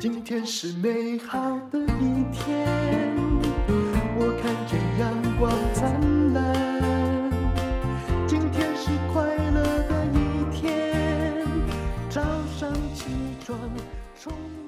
今天是美好的一天，我看见阳光灿烂。今天是快乐的一天，早上起床。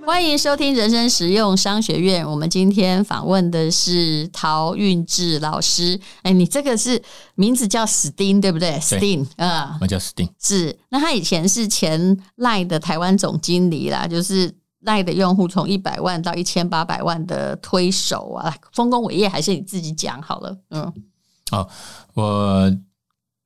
欢迎收听人生实用商学院。我们今天访问的是陶韵志老师。哎，你这个是名字叫史丁对不对？史丁啊，我叫史丁。是，那他以前是前赖的台湾总经理啦，就是赖的用户从一百万到一千八百万的推手啊，丰功伟业还是你自己讲好了。嗯，好，我。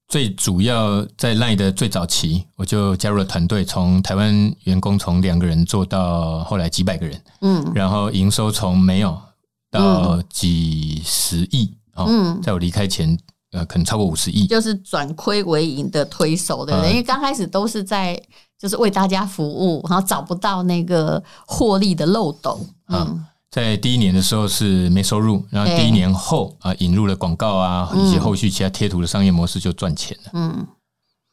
最主要在 LINE 的最早期，我就加入了团队，从台湾员工从两个人做到后来几百个人，嗯，然后营收从没有到几十亿，嗯，在我离开前，呃，可能超过五十亿，就是转亏为盈的推手的人，嗯，因为刚开始都是在就是为大家服务，然后找不到那个获利的漏斗，嗯。嗯在第一年的时候是没收入，然后第一年后啊引入了广告啊以及后续其他贴图的商业模式就赚钱了。嗯，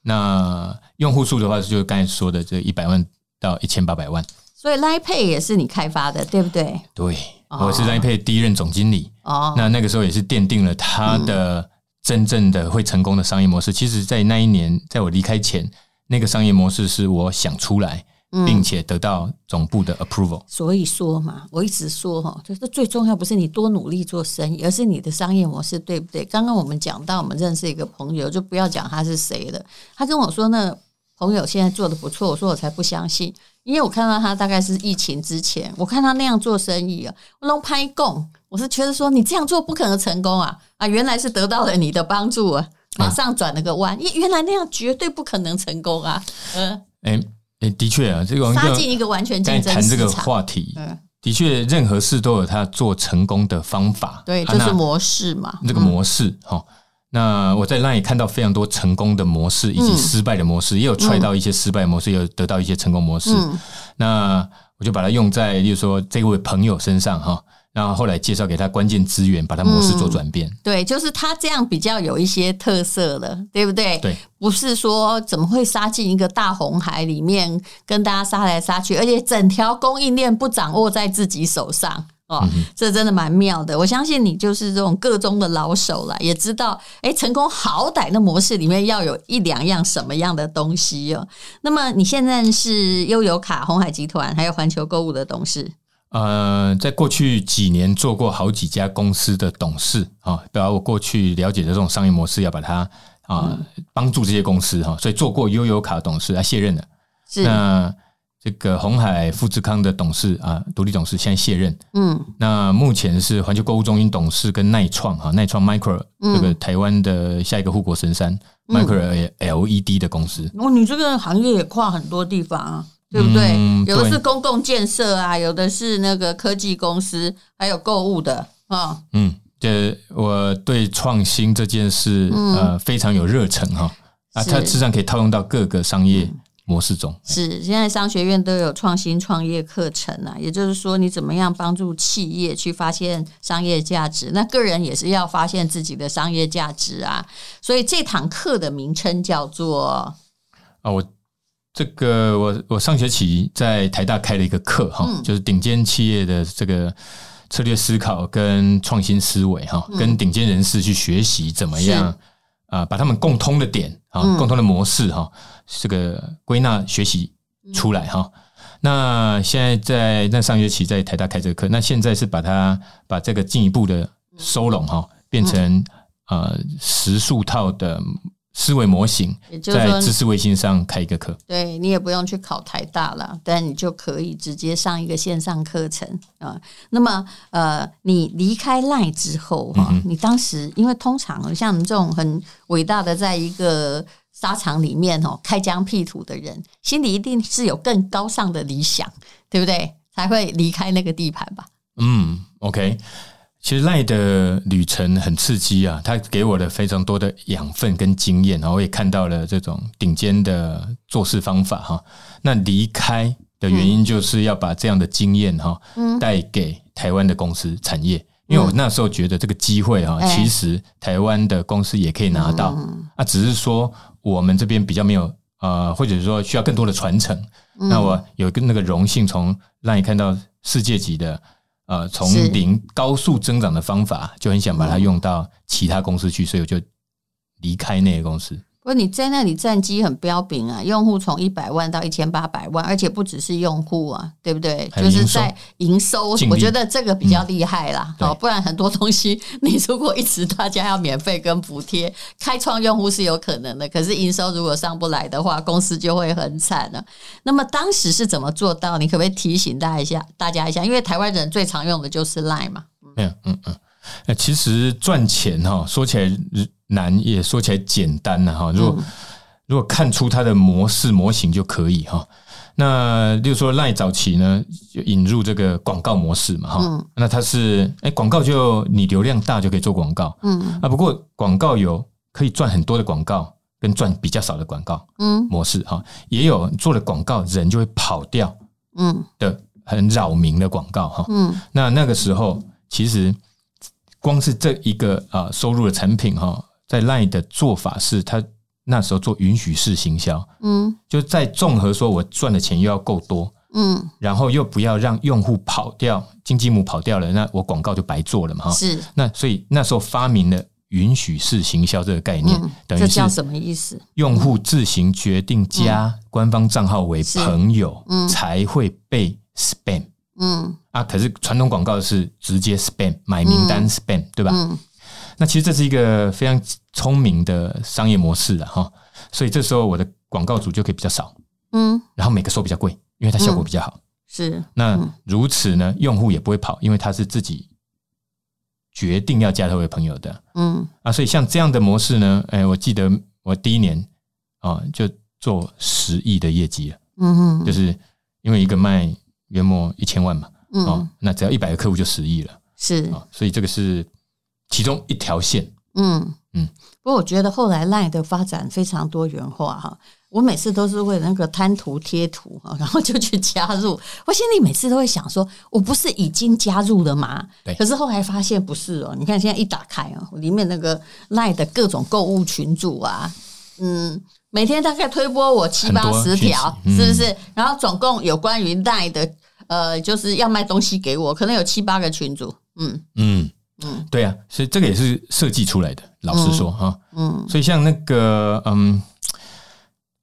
那用户数的话就是刚才说的这一百万到一千八百万。所以 LINE Pay 也是你开发的，对不对？对，我是 LINE Pay 第一任总经理。哦，那那个时候也是奠定了他的真正的会成功的商业模式。其实，在那一年，在我离开前，那个商业模式是我想出来。并且得到总部的 approval，所以说嘛，我一直说哈，就是最重要不是你多努力做生意，而是你的商业模式对不对？刚刚我们讲到，我们认识一个朋友，就不要讲他是谁了。他跟我说，那朋友现在做得不错，我说我才不相信，因为我看到他大概是疫情之前，我看他那样做生意啊，我拢拍供，我是觉得说你这样做不可能成功啊啊，原来是得到了你的帮助啊，马上转了个弯，原来那样绝对不可能成功啊，嗯，哎欸的确啊，这个杀进一个完全竞争。谈这个话题，的确，任何事都有它做成功的方法。对，就是模式嘛。这个模式哈，那我在 LINE 也看到非常多成功的模式以及失败的模式，也有踹到一些失败模式，也有得到一些成功模式。那我就把它用在，例如说这位朋友身上哈。然后后来介绍给他关键资源，把他模式做转变。嗯。对，就是他这样比较有一些特色了，对不对？对，不是说怎么会杀进一个大红海里面跟大家杀来杀去，而且整条供应链不掌握在自己手上哦，这真的蛮妙的。我相信你就是这种个中的老手了，也知道哎，成功好歹的模式里面要有一两样什么样的东西哦。那么你现在是悠游卡、红海集团还有环球购物的董事。呃，在过去几年做过好几家公司的董事啊，把我过去了解的这种商业模式，要把它啊帮助这些公司哈，所以做过悠游卡董事啊卸任了。是那这个红海富士康的董事啊，独立董事现在卸任。嗯，那目前是环球购物中心董事跟耐创哈，耐创 Micro 这个台湾的下一个护国神山 Micro LED 的公司。哦，你这个行业也跨很多地方啊。对不对？有的是公共建设啊，有的是那个科技公司，还有购物的啊。嗯，这我对创新这件事、嗯、呃非常有热忱哈啊，它实际上可以套用到各个商业模式中。是，现在商学院都有创新创业课程啊，也就是说，你怎么样帮助企业去发现商业价值？那个人也是要发现自己的商业价值啊。所以这堂课的名称叫做啊，我。这个我我上学期在台大开了一个课哈，嗯、就是顶尖企业的这个策略思考跟创新思维哈，嗯、跟顶尖人士去学习怎么样啊是，把他们共通的点啊，嗯、共通的模式哈，这个归纳学习出来哈。嗯、那现在在那上学期在台大开这个课，那现在是把它把这个进一步的收拢哈，变成呃十数套的。思维模型，在知识卫星上开一个课，对，你也不用去考台大了，但你就可以直接上一个线上课程啊。那么，呃，你离开 LINE 之后哈，嗯、你当时因为通常像你这种很伟大的，在一个沙场里面哦开疆辟土的人，心里一定是有更高尚的理想，对不对？才会离开那个地盘吧？嗯，OK。其实 LINE 的旅程很刺激啊，他给我了非常多的养分跟经验，然后我也看到了这种顶尖的做事方法哈。那离开的原因就是要把这样的经验哈带给台湾的公司产业，因为我那时候觉得这个机会哈，其实台湾的公司也可以拿到。啊，只是说我们这边比较没有呃，或者是说需要更多的传承，嗯、那我有个那个荣幸，从让你看到世界级的呃从零高速增长的方法，就很想把它用到其他公司去，所以我就离开那个公司。不过你在那里战绩很彪炳啊，用户从一百万到一千八百万，而且不只是用户啊，对不对？就是在营收，我觉得这个比较厉害啦。好、嗯，不然很多东西你如果一直大家要免费跟补贴，开创用户是有可能的，可是营收如果上不来的话，公司就会很惨了。那么当时是怎么做到？你可不可以提醒大家一下？大家一下，因为台湾人最常用的就是 Line 嘛。嗯嗯嗯。哎，其实赚钱哈，说起来难，也说起来简单呢哈。如果如果看出它的模式模型就可以哈。那例如说，LINE 早期呢，就引入这个广告模式嘛哈。那它是哎，广告就你流量大就可以做广告。嗯。啊，不过广告有可以赚很多的广告，跟赚比较少的广告。嗯。模式哈，也有做了广告人就会跑掉。嗯。的很扰民的广告哈。嗯。那那个时候其实。光是这一个啊收入的产品哈，在 LINE 的做法是，他那时候做允许式行销，嗯，就在综合说，我赚的钱又要够多，嗯，然后又不要让用户跑掉，金鸡母跑掉了，那我广告就白做了嘛，哈，是。那所以那时候发明了允许式行销这个概念，等于是什么意思？用户自行决定加官方账号为朋友，嗯，才会被 spam。嗯。啊，可是传统广告是直接 spam 买名单 spam、嗯、对吧？嗯，那其实这是一个非常聪明的商业模式了哈，所以这时候我的广告主就可以比较少，嗯，然后每个收比较贵，因为它效果比较好。是，那如此呢，用户也不会跑，因为他是自己决定要加他为朋友的。嗯啊，所以像这样的模式呢，哎，我记得我第一年啊就做十亿的业绩了。嗯哼，就是因为一个卖。约莫一千万嘛，嗯、哦，那只要一百个客户就十亿了，是、啊，所以这个是其中一条线，嗯嗯。嗯不过我觉得后来 LINE 的发展非常多元化哈，我每次都是为了那个贪图贴图哈，然后就去加入。我心里每次都会想说，我不是已经加入了吗？对。可是后来发现不是哦，你看现在一打开哦，里面那个 LINE 的各种购物群组啊，嗯。每天大概推播我七八十条，是不是？然后总共有关于 LINE 的，呃，就是要卖东西给我，可能有七八个群组。嗯嗯嗯，对啊，所以这个也是设计出来的。老实说哈，嗯，所以像那个嗯，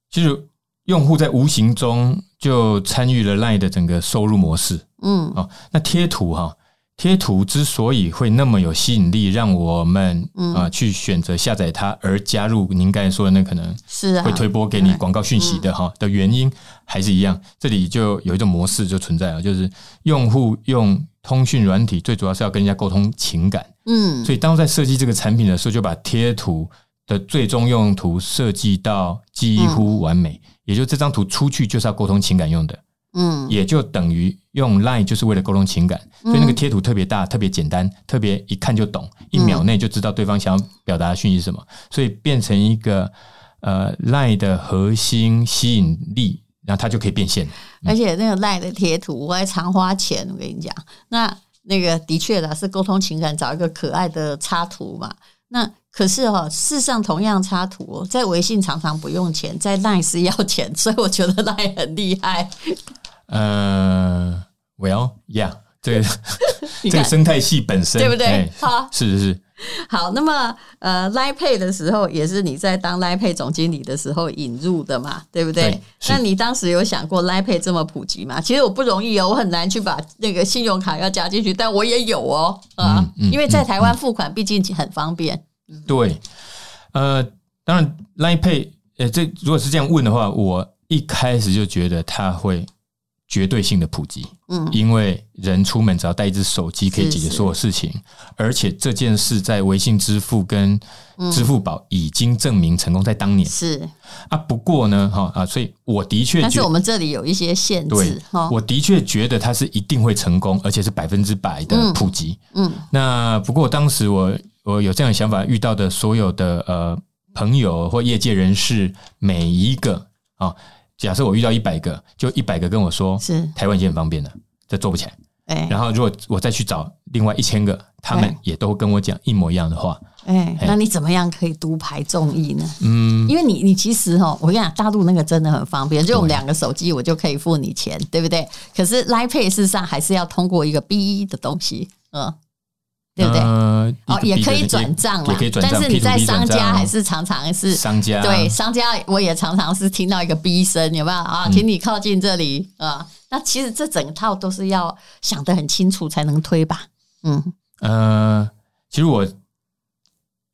其实用户在无形中就参与了 LINE 的整个收入模式。嗯，哦，那贴图哈。贴图之所以会那么有吸引力，让我们啊去选择下载它而加入您刚才说的那可能是会推播给你广告讯息的哈的原因还是一样，这里就有一种模式就存在了，就是用户用通讯软体最主要是要跟人家沟通情感，嗯，所以当在设计这个产品的时候，就把贴图的最终用途设计到几乎完美，也就这张图出去就是要沟通情感用的。嗯，也就等于用 Line 就是为了沟通情感，所以那个贴图特别大、特别简单、特别一看就懂，一秒内就知道对方想要表达的讯息是什么，所以变成一个呃 Line 的核心吸引力，然后它就可以变现。而且那个 Line 的贴图我还常花钱，我跟你讲，那那个的确的是沟通情感，找一个可爱的插图嘛。那可是哈，事实上同样插图，在微信常常不用钱，在 Line 是要钱，所以我觉得 Line 很厉害。呃，Well，Yeah，这个 这个生态系本身对不对？好，是是是。好，那么呃，Line Pay 的时候也是你在当 Line Pay 总经理的时候引入的嘛，对不对？对，那你当时有想过 Line Pay 这么普及吗？其实我不容易哦，我很难去把那个信用卡要加进去，但我也有哦，啊、嗯，嗯、因为在台湾付款毕竟很方便。对，呃，当然 Line Pay，呃，这如果是这样问的话，我一开始就觉得它会。绝对性的普及，嗯，因为人出门只要带一只手机可以解决所有事情，是是而且这件事在微信支付跟支付宝已经证明成功，在当年是啊。不过呢，哈啊，所以我的确，但是我们这里有一些限制，对，我的确觉得它是一定会成功，而且是百分之百的普及。嗯，嗯那不过当时我我有这样的想法，遇到的所有的呃朋友或业界人士，每一个啊。假设我遇到一百个，就一百个跟我说，是台湾已经很方便了，这做不起来。哎，然后如果我再去找另外一千个，他们也都跟我讲一模一样的话。哎，那你怎么样可以独排众议呢？嗯，因为你你其实哈，我跟你讲，大陆那个真的很方便，就用两个手机我就可以付你钱，对不对？可是 Line Pay 事实上还是要通过一个 B 的东西，嗯。对不对？呃、哦，也可以转账啦，但是你在商家还是常常是商家对商家，我也常常是听到一个逼声，有没有啊？请你靠近这里啊、嗯！那其实这整套都是要想得很清楚才能推吧？嗯，呃，其实我。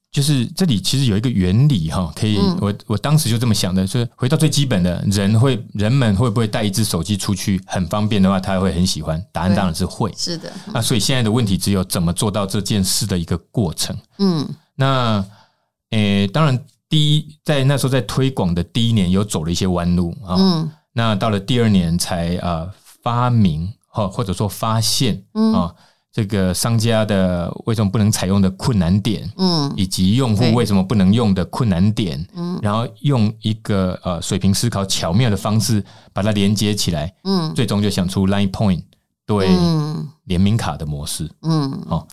就是这里其实有一个原理哈，可以我我当时就这么想的，就是回到最基本的，人会人们会不会带一只手机出去很方便的话，他会很喜欢。答案当然是会，是的。那所以现在的问题只有怎么做到这件事的一个过程。嗯，那诶，当然第一在那时候在推广的第一年有走了一些弯路啊。嗯，那到了第二年才啊发明哈，或者说发现啊。这个商家的为什么不能采用的困难点，嗯，以及用户为什么不能用的困难点，嗯，然后用一个呃水平思考巧妙的方式把它连接起来，嗯，最终就想出 Line Point 对联名卡的模式，嗯，哦，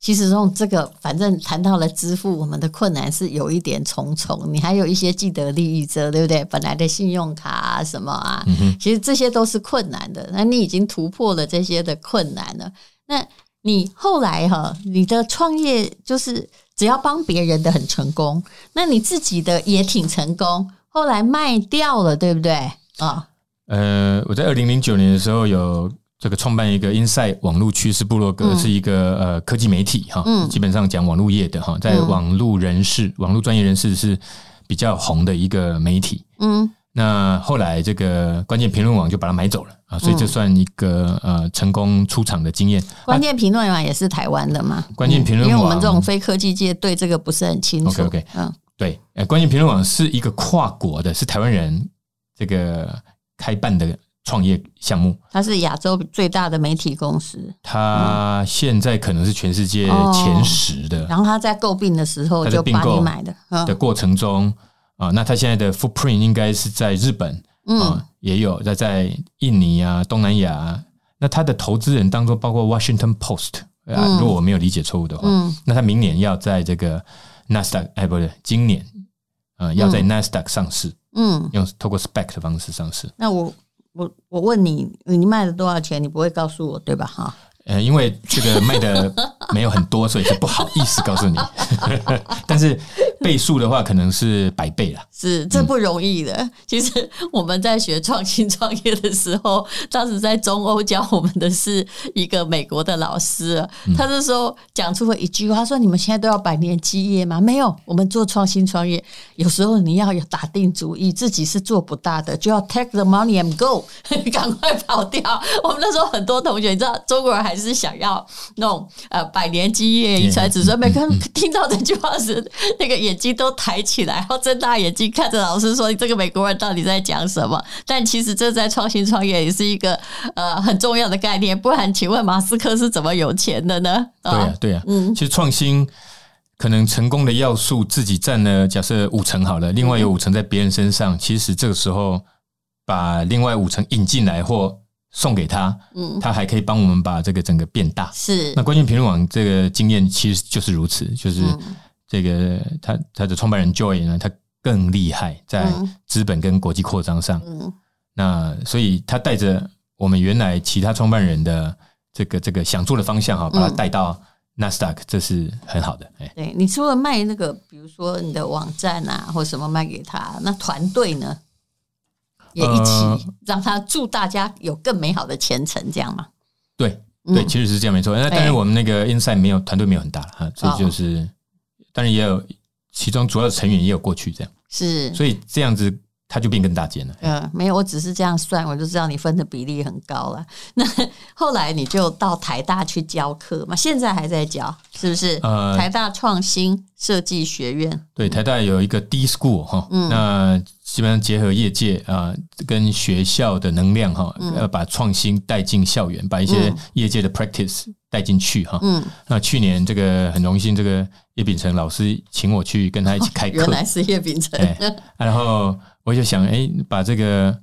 其实从这个反正谈到了支付，我们的困难是有一点重重，你还有一些既得利益者，对不对？本来的信用卡啊什么啊，嗯，其实这些都是困难的，那你已经突破了这些的困难了，那。你后来哈，你的创业就是只要帮别人的很成功，那你自己的也挺成功，后来卖掉了，对不对？啊？呃，我在二零零九年的时候有这个创办一个 Inside 网络趋势部落格，嗯、是一个呃科技媒体哈，嗯、基本上讲网络业的哈，在网络人士、嗯、网络专业人士是比较红的一个媒体，嗯。那后来这个关键评论网就把它买走了啊，所以这算一个呃成功出场的经验。关键评论网也是台湾的吗？关键评论网，因为我们这种非科技界对这个不是很清楚。OK OK，嗯，对，呃，关键评论网是一个跨国的，是台湾人这个开办的创业项目。它是亚洲最大的媒体公司，它现在可能是全世界前十的。然后他在购病的时候就把你买的的过程中。啊，那他现在的 footprint 应该是在日本，嗯，也有在在印尼啊、东南亚。那他的投资人当中包括 Washington Post 啊，如果我没有理解错误的话，嗯，那他明年要在这个 Nasdaq，哎，不对，今年，呃，要在 Nasdaq 上市，嗯，用透过 spec 的方式上市。那我我我问你，你卖了多少钱？你不会告诉我对吧？哈。呃，因为这个卖的没有很多，所以就不好意思告诉你。但是倍数的话，可能是百倍了。是，这不容易的。嗯、其实我们在学创新创业的时候，当时在中欧教我们的是一个美国的老师，他那时候讲出了一句话，说：“你们现在都要百年基业吗？没有，我们做创新创业，有时候你要有打定主意，自己是做不大的，就要 take the money and go，赶快跑掉。”我们那时候很多同学，你知道，中国人还。是想要弄呃百年基业遗传子孙，每个人 听到这句话时，那个眼睛都抬起来，然后睁大眼睛看着老师说：“你这个美国人到底在讲什么？”但其实这在创新创业也是一个呃很重要的概念。不然，请问马斯克是怎么有钱的呢？对呀，对呀，嗯，其实创新可能成功的要素自己占了假设五成好了，另外有五成在别人身上。其实这个时候把另外五成引进来或送给他，嗯，他还可以帮我们把这个整个变大。是，那关键评论网这个经验其实就是如此，就是这个他他的创办人 Joy 呢，他更厉害在资本跟国际扩张上。嗯，那所以他带着我们原来其他创办人的这个这个想做的方向哈，把他带到 Nasdaq，这是很好的。哎，对，你除了卖那个，比如说你的网站啊，或什么卖给他，那团队呢？也一起让他祝大家有更美好的前程，这样吗？对对，其实是这样没错。那当然我们那个 Inside 没有团队没有很大了哈，所以就是当然也有其中主要的成员也有过去这样，是，所以这样子他就变更大间了。嗯，没有，我只是这样算，我就知道你分的比例很高了。那后来你就到台大去教课嘛？现在还在教，是不是？呃，台大创新设计学院，对，台大有一个 D School 哈，那。基本上结合业界啊，跟学校的能量哈，要把创新带进校园，把一些业界的 practice 带进去哈。嗯，那去年这个很荣幸，这个叶秉成老师请我去跟他一起开课，原来是叶秉成。然后我就想，哎，把这个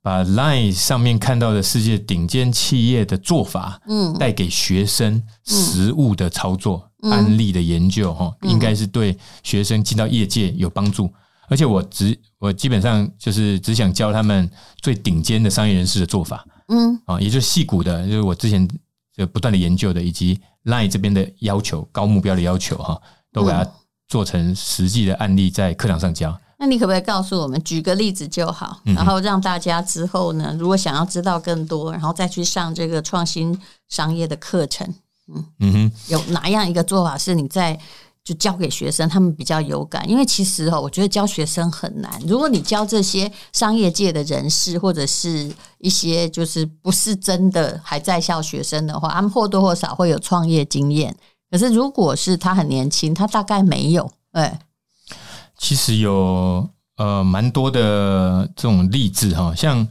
把 Line 上面看到的世界顶尖企业的做法，嗯，带给学生实物的操作、嗯、案例的研究，哈、嗯，应该是对学生进到业界有帮助。而且我只我基本上就是只想教他们最顶尖的商业人士的做法，嗯，啊，也就是细谷的，就是我之前就不断的研究的，以及 Line 这边的要求、高目标的要求，哈，都给它做成实际的案例在课堂上教。那你可不可以告诉我们，举个例子就好，然后让大家之后呢，如果想要知道更多，然后再去上这个创新商业的课程，嗯嗯哼，有哪样一个做法是你在就教给学生，他们比较有感？因为其实哦，我觉得教学生很难。如果你教这些商业界的人士，或者是一些就是不是真的还在校学生的话，他们或多或少会有创业经验。可是如果是他很年轻，他大概没有，哎。其实有呃蛮多的这种例子哈，像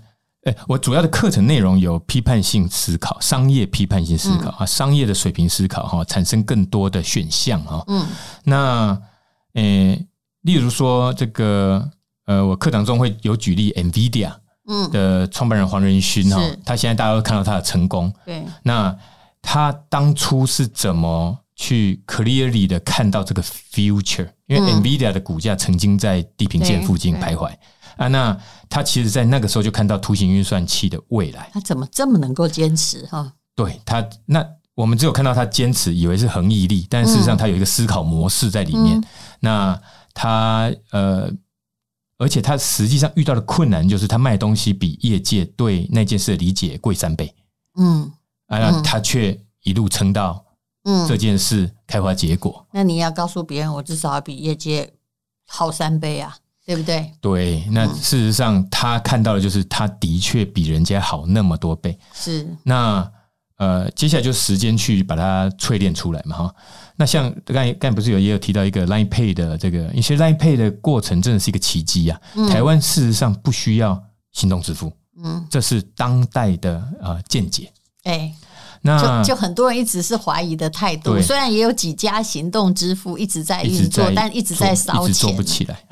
诶我主要的课程内容有批判性思考、商业批判性思考啊，商业的水平思考哈，产生更多的选项哈。嗯，那诶，例如说这个呃，我课堂中会有举例，NVIDIA 嗯。的创办人黄仁勋哈，他现在大家都看到他的成功，对，那他当初是怎么？去 clearly 的看到这个 future，因为 NVIDIA 的股价曾经在地平线附近徘徊啊，那他其实，在那个时候就看到图形运算器的未来。他怎么这么能够坚持哈？对他，那我们只有看到他坚持，以为是恒毅力，但事实上他有一个思考模式在里面。那他呃，而且他实际上遇到的困难就是他卖东西比业界对那件事的理解贵三倍。嗯，啊，他却一路撑到。嗯，这件事开花结果，那你要告诉别人，我至少要比业界好三倍啊，对不对？对，那事实上他看到的就是他的确比人家好那么多倍。是，那呃，接下来就时间去把它淬炼出来嘛，哈。那像刚才刚才不是有也有提到一个 Line Pay 的这个，因为 Line Pay 的过程真的是一个奇迹啊。台湾事实上不需要行动支付，嗯，这是当代的呃见解。哎。那就就很多人一直是怀疑的态度，虽然也有几家行动支付一直在运作，但一直在烧钱，做不起来。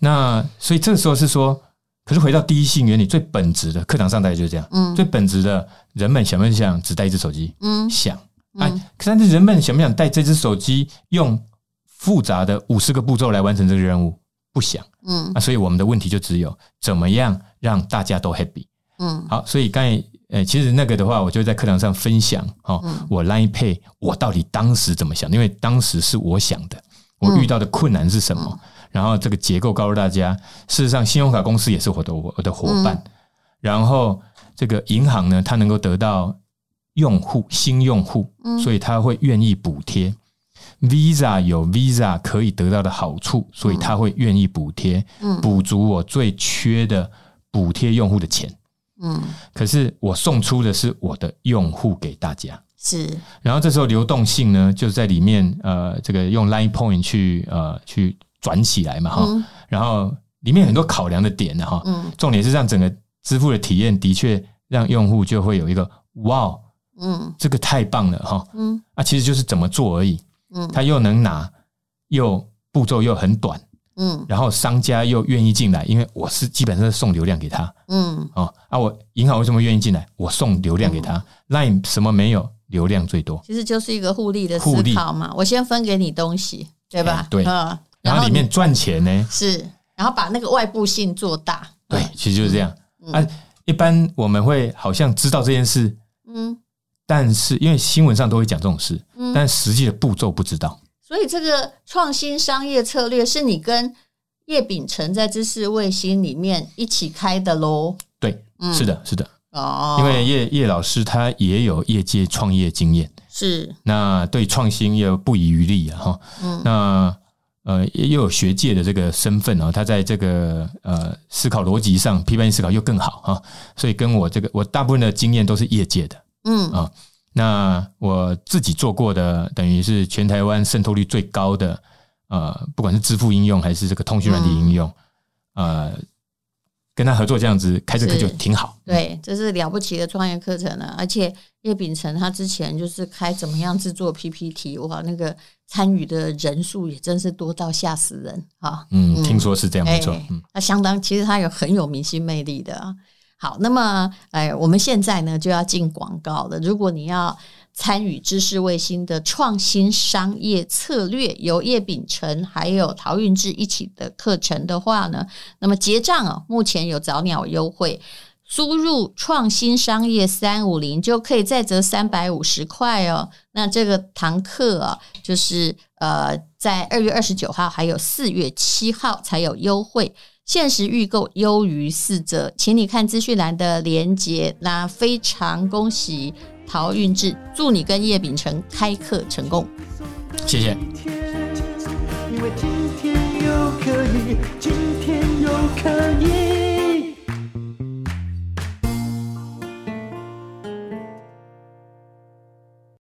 那所以这个时候是说，可是回到第一性原理最本质的课堂上大概就是这样，嗯，最本质的人们想不想只带一只手机？嗯，想。哎，但是人们想不想带这只手机用复杂的五十个步骤来完成这个任务？不想。嗯，啊，所以我们的问题就只有怎么样让大家都 happy。嗯，好，所以刚才。哎，其实那个的话，我就在课堂上分享哈，我 Line Pay 我到底当时怎么想？因为当时是我想的，我遇到的困难是什么？然后这个结构告诉大家，事实上信用卡公司也是我的我的伙伴，然后这个银行呢，它能够得到用户新用户，所以他会愿意补贴。Visa 有 Visa 可以得到的好处，所以他会愿意补贴，补足我最缺的补贴用户的钱。嗯，可是我送出的是我的用户给大家，是。然后这时候流动性呢，就是在里面呃，这个用 Line Point 去呃去转起来嘛哈。嗯、然后里面很多考量的点呢哈。嗯。重点是让整个支付的体验的确让用户就会有一个哇，嗯，这个太棒了哈。嗯。啊，其实就是怎么做而已。嗯。他又能拿，又步骤又很短。嗯，然后商家又愿意进来，因为我是基本上是送流量给他。嗯，哦，啊，我银行为什么愿意进来？我送流量给他。Line 什么没有？流量最多，其实就是一个互利的思考嘛。我先分给你东西，对吧？对。然后里面赚钱呢？是，然后把那个外部性做大。对，其实就是这样。啊，一般我们会好像知道这件事，嗯，但是因为新闻上都会讲这种事，嗯，但实际的步骤不知道。所以这个创新商业策略是你跟叶秉成在知识卫星里面一起开的喽？对，嗯、是的，是的。哦，因为叶叶老师他也有业界创业经验，是那对创新又不遗余力啊！哈，嗯，那呃又有学界的这个身份啊，他在这个呃思考逻辑上、批判性思考又更好啊，所以跟我这个我大部分的经验都是业界的，嗯啊。那我自己做过的，等于是全台湾渗透率最高的，呃，不管是支付应用还是这个通讯软体应用，嗯、呃，跟他合作这样子开这课就挺好。对，这是了不起的创业课程了。而且叶秉成他之前就是开怎么样制作 PPT，哇，那个参与的人数也真是多到吓死人啊！嗯，听说是这样没错。嗯，他相当，其实他有很有明星魅力的啊。好，那么哎，我们现在呢就要进广告了。如果你要参与知识卫星的创新商业策略，由叶秉成还有陶韵志一起的课程的话呢，那么结账啊，目前有早鸟优惠，输入创新商业三五零就可以再折三百五十块哦。那这个堂课啊，就是呃，在二月二十九号还有四月七号才有优惠。限时预购优于四折，请你看资讯栏的连接。那非常恭喜陶运志，祝你跟叶秉成开课成功，谢谢。